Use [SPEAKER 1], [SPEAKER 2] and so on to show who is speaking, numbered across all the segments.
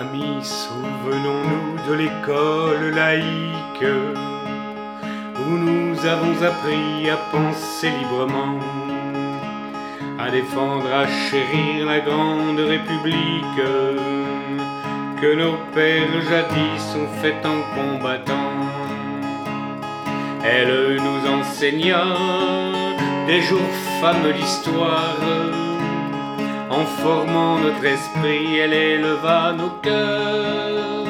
[SPEAKER 1] Amis, souvenons-nous de l'école laïque où nous avons appris à penser librement, à défendre, à chérir la grande République que nos pères jadis ont fait en combattant. Elle nous enseigna des jours fameux d'histoire en formant notre esprit, elle éleva nos cœurs,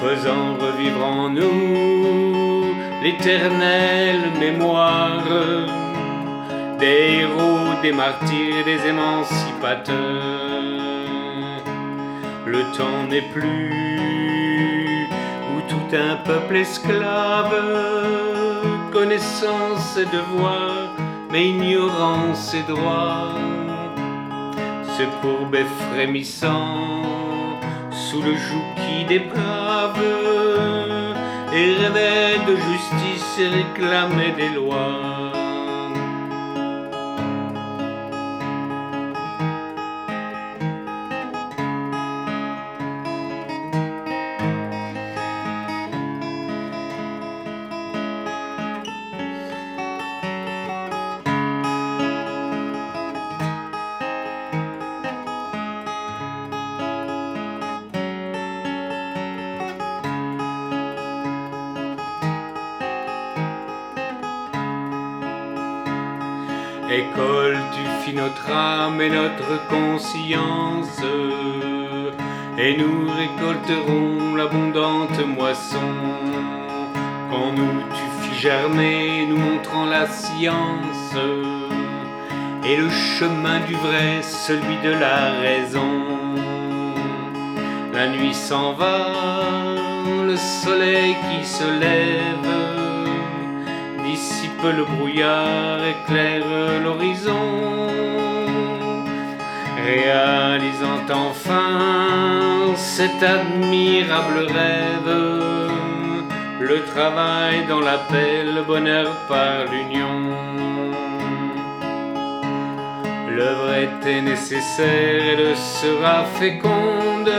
[SPEAKER 1] faisant revivre en nous l'éternelle mémoire des héros, des martyrs, des émancipateurs. Le temps n'est plus où tout un peuple esclave, connaissance et devoir, mais ignorant ses droits se courbait frémissant sous le joug qui déprave et rêvait de justice et réclamait des lois. École, tu fis notre âme et notre conscience, et nous récolterons l'abondante moisson. Quand nous tu fis germer, nous montrant la science, et le chemin du vrai, celui de la raison. La nuit s'en va, le soleil qui se lève le brouillard, éclaire l'horizon, réalisant enfin cet admirable rêve, le travail dans la paix, le bonheur par l'union. L'œuvre était nécessaire, elle sera féconde,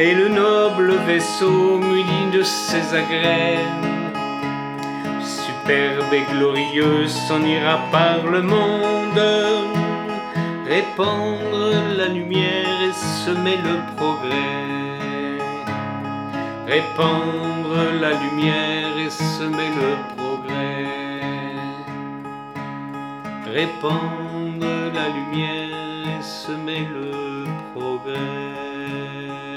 [SPEAKER 1] et le noble vaisseau muni de ses agrès superbe et glorieuse s'en ira par le monde, répandre la lumière et semer le progrès. Répandre la lumière et semer le progrès. Répandre la lumière et semer le progrès.